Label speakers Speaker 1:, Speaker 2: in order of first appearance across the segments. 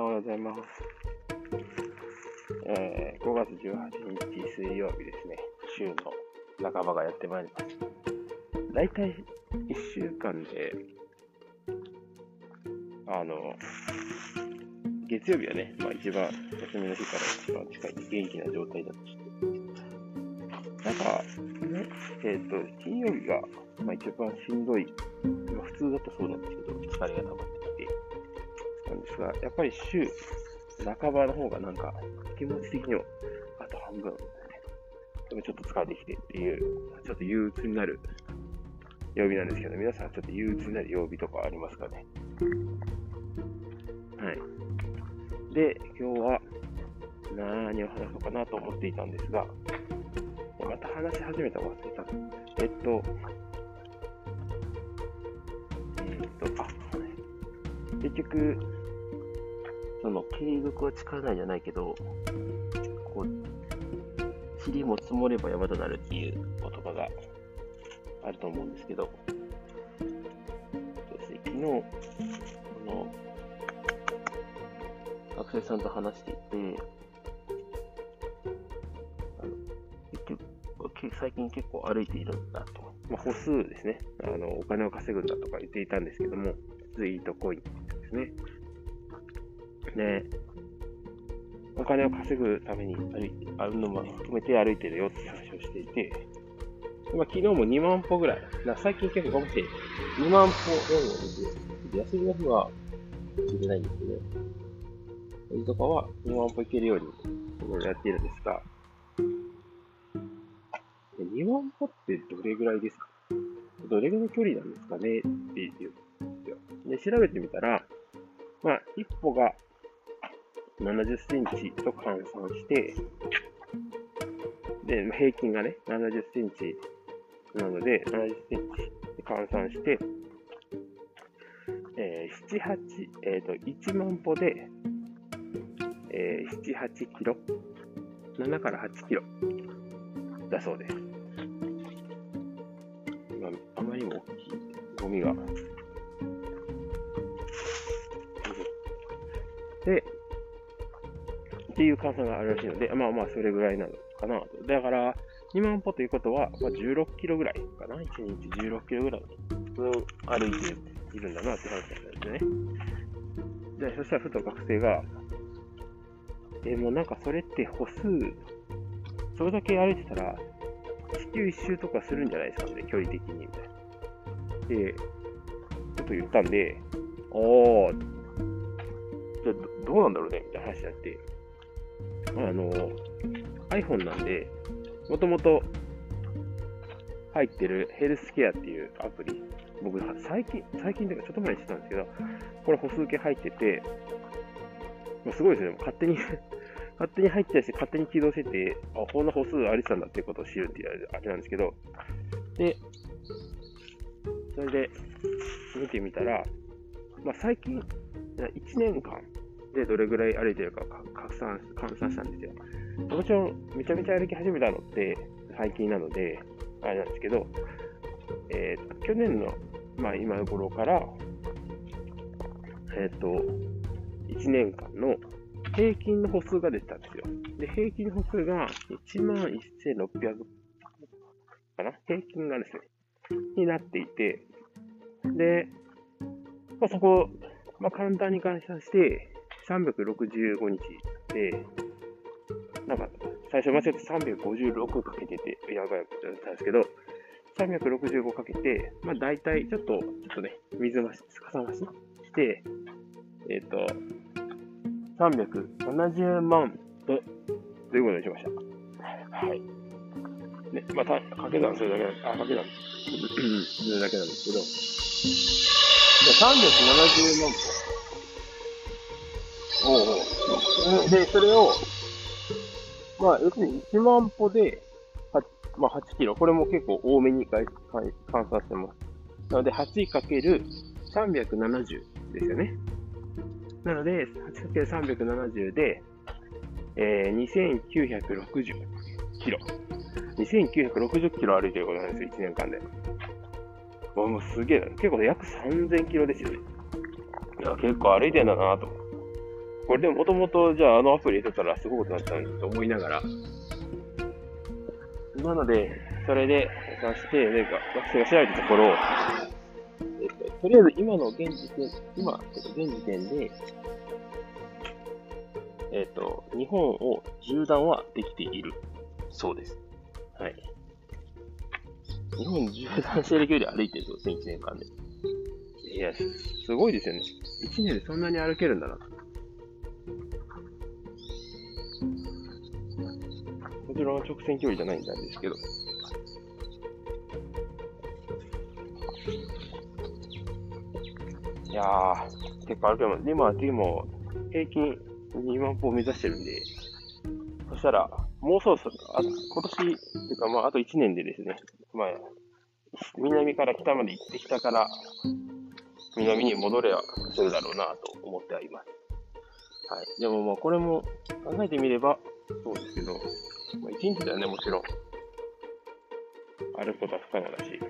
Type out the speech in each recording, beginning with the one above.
Speaker 1: おはようございます。えー、5月18日水曜日ですね。週の半ばがやってまいります。だいたい1週間で、あの、月曜日はね、まあ一番、休みの日から一番近い元気な状態だとして、なんか、ね、えっ、ー、と、金曜日が、まあ一番しんどい、まあ普通だとそうなんですけど、疲れが溜まってなんですが、やっぱり週半ばの方がなんか気持ち的にはあと半分、でもちょっと疲れてきてっていう、ちょっと憂鬱になる曜日なんですけど、皆さんちょっと憂鬱になる曜日とかありますかね。はい。で、今日は何を話そうかなと思っていたんですが、また話し始めたら忘れた。えっと、えっと、あ、結局、その継続は力ないじゃないけど、こう、塵も積もれば山となるっていう言葉があると思うんですけど、そうですね、昨日、あの、学生さんと話していて、最近結構歩いているんだと。まあ、歩数ですね。あの、お金を稼ぐんだとか言っていたんですけども、ツイートコインですね。で、お金を稼ぐために歩いて、あるのも含めて歩いてるよって話をしていて、まあ、昨日も2万歩ぐらい、最近結構頑張って2万歩読むので、休みの日はいてないんですけど、それとかは2万歩いけるようにやっているんですが、2万歩ってどれぐらいですか？どれぐらいの距離なんですかね？っていう。で、調べてみたら、まあ、一歩が70センチと換算して、で、平均がね、70センチなので、70センチで換算して、えー、7、8、えっ、ー、と、1万歩で、えー、7、8キロ、7から8キロだそうです。今、あまりにも大きいゴミが。っていう換算があるらしいので、まあまあ、それぐらいなのかなと。だから、2万歩ということは、まあ、16キロぐらいかな。1日16キロぐらいを歩いているんだなって話なんですよね。で、そしたらふと学生が、え、もうなんかそれって歩数、それだけ歩いてたら、地球一周とかするんじゃないですかね、距離的に、みたいな。で、ちょっと言ったんで、おー、じゃあどうなんだろうね、みたいな話になって、あの、iPhone なんで、もともと入ってるヘルスケアっていうアプリ、僕、最近、最近というかちょっと前にしてたんですけど、これ歩数計入ってて、もうすごいですね、勝手に 勝手に入っちゃして、勝手に起動してて、あ、こんな歩数ありてたんだっていうことを知るっていうあれなんですけど、で、それで見てみたら、まあ、最近、1年間でどれぐらい歩いてるか換算換算したんですよ。もちろん、めちゃめちゃ歩き始めたのって最近なので、あれなんですけど、えー、去年の、まあ、今の頃から、えっ、ー、と、1年間の平均の歩数が出てたんですよ。で、平均の歩数が1万1600かな？平均がですね、になっていて、で、まあ、そこ、まあ、簡単に換算して、365日で、なんか、最初間違って356かけてて、やばいことだったんですけど、365かけて、まあ大体ちょっと、ちょっとね、水増し、かさ増しして、えっ、ー、と、370万と、ということにしました。はい。ね、また、掛け算するだけなんです、あ、掛け算するだけなんですけど、370万歩。おおで、それを、まあ、要するに1万歩で、まあ、8キロ。これも結構多めに換算してます。なので、8×370 ですよね。なので、8×370 で、えー、2960キロ。2960キロ歩いてることなんですよ、1年間で。もうすげえな。結構約3000キロですよね。いや、結構歩いてんだなとこれでもともとじゃああのアプリ入れてたらすごいことになったのにと思いながら、なので、それで出して、なんか学生が調べたところ、えっと、とりあえず今の現時点、今、現時点で、えっと、日本を縦断はできているそうです。はい。日本縦断してる距離歩いてるぞ、1年間で。いや、すごいですよね。1年でそんなに歩けるんだな。もちろん直線距離じゃないんですけど。いやー、結構歩けます。今、でも、平均2万歩を目指してるんで、そしたら、もうそろそろ、あ今年、というかまあ、あと1年でですね、まあ、南から北まで行ってきたから、南に戻れはするだろうなと思ってはいます。はい。でもまあ、これも考えてみれば、そうですけど、まあ、1日ではね、もちろん、歩くことは不可能だし、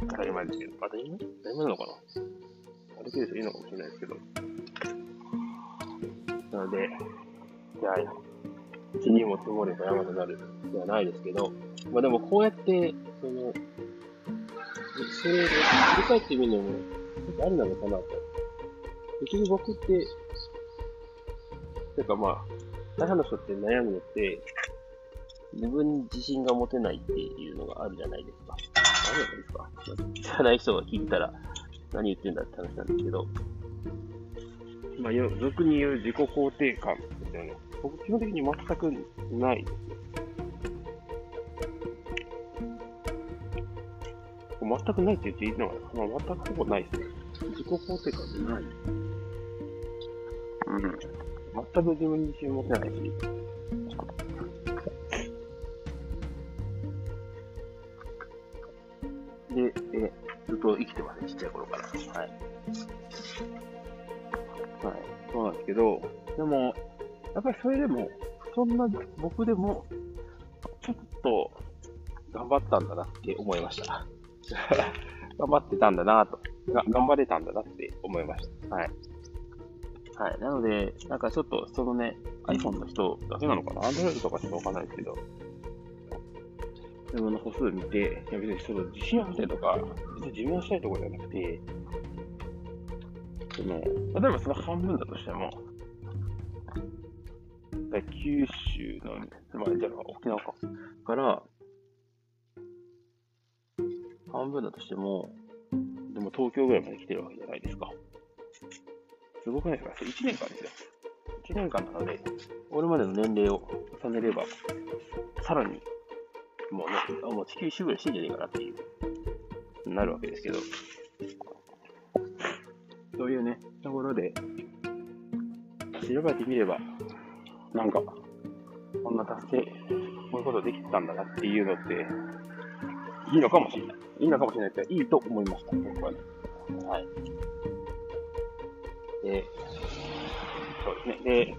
Speaker 1: 当たり前ですけど、当たり前当たり前なのかな？歩ける人いいのかもしれないですけど。なので、じゃあ、一にも積もれば山となるではないですけど、まあでもこうやって、その、それを振り返ってみるのも、ありなのかなと。結局僕って、てかまあ、大半の人って悩むのって、自分に自信が持てないっていうのがあるじゃないですか。あるじゃないですか。まあ、知らない人が聞いたら、何言ってんだって話なんですけど、まあ、俗に言う自己肯定感ですよね。僕、基本的に全くないですよ。全くないって言っていいのかな、まあ、全くほぼないですね。自己肯定感ってない。うん。全く自分に自信持てないし。で、え、ずっと生きてますね、ちっちゃい頃から。はい。はい。そうなんですけど、でも、やっぱりそれでも、そんな僕でも、ちょっと頑張ったんだなって思いました。頑張ってたんだなとが、頑張れたんだなって思いました。はい。はい。なので、なんかちょっと、そのね、iPhone の人だけなのかな ?Android とかちょっとわかんないですけど、自分の歩数見て、いや別にその自信を持てとか、別に自分をしたいところじゃなくて、その、例えばその半分だとしても、九州の、まあ、じゃあ沖縄か、から、半分だとしても、でも東京ぐらいまで来てるわけじゃないですか。すごくないですか ?1 年間ですよ。1年間なので、俺までの年齢を重ねれば、さらに、もうね、もう地球一周ぐらいしてんじゃねえかなっていう、なるわけですけど、そういうね、ところで、調べてみれば、なんか、こんな達成、こういうことできてたんだなっていうのって、いいのかもしれない。いいのかもしれないけど、いいと思いました、僕はね。はい。で、そうですね。で、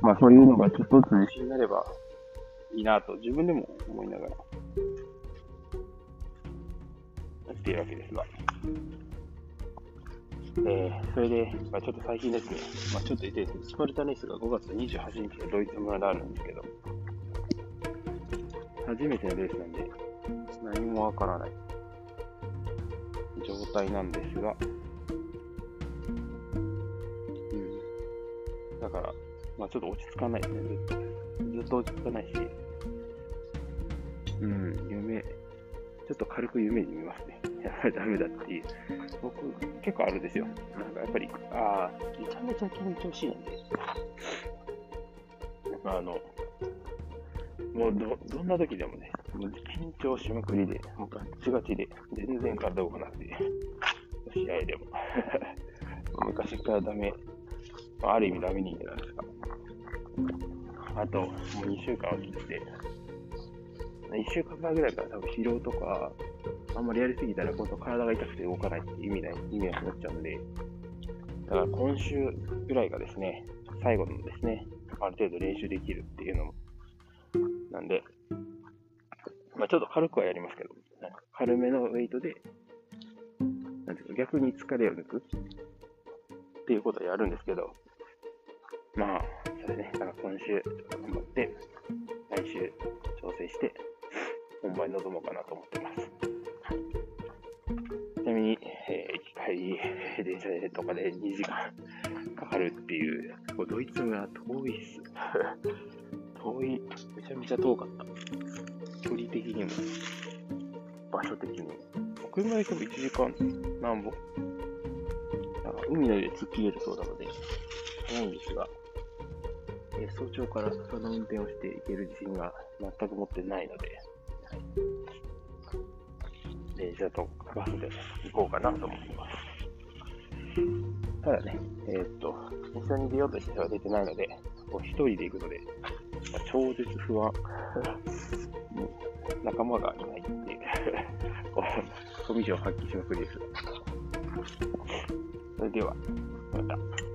Speaker 1: まあそういうのがちょっとずつ自信になればいいなと自分でも思いながら、やっているわけですが。えー、それで、まあ、ちょっと最近ですね、まあ、ちょっと言ってですね、スパルタネスが5月28日にドイツ村であるんですけど、初めてのレースなんで、何もわからない状態なんですが、から、まあちょっと落ち着かないですね、ずっと。ずっと落ち着かないし、うん、夢、ちょっと軽く夢に見ますね。やっぱりダメだっていう。僕、結構あるんですよ。なんかやっぱり、ああ、めちゃめちゃ緊張しいんで。やっぱあの、もうど、どんな時でもね、もう緊張しまくりで、もうガチガチで、全然体動かなくて、試合でも。昔からダメ、あ、ある意味ダメ人間なんですが。あと、もう2週間落ちてて、1週間前ぐらいから多分疲労とか、あんまりやりすぎたら今度体が痛くて動かないって意味ない、意味なくなっちゃうんで、だから今週ぐらいがですね、最後のですね、ある程度練習できるっていうのも、なんで、まあ、ちょっと軽くはやりますけど、軽めのウェイトで、なんていうか逆に疲れを抜くっていうことをやるんですけど、まあ、それね、だから今週、頑張って、来週、調整して、本番に臨もうかなと思ってます。ちなみに、えー、行き帰り、電車でとかで2時間かかるっていう、ドイツが遠いっす。遠い、めちゃめちゃ遠かった。距離的にも、場所的にも。車で行けば1時間何本。海の上で突っ切れるそうなので、早いんですが、え早朝からその運転をして行ける自信が全く持ってないので、はい、電車とバスで行こうかなと思います。ただね、えー、っと、一緒に出ようとしては出てないので、もう一人で行くので、まあ、超絶不安。仲間がいないってい う、コミュ障発揮しまくりです。それでは、また。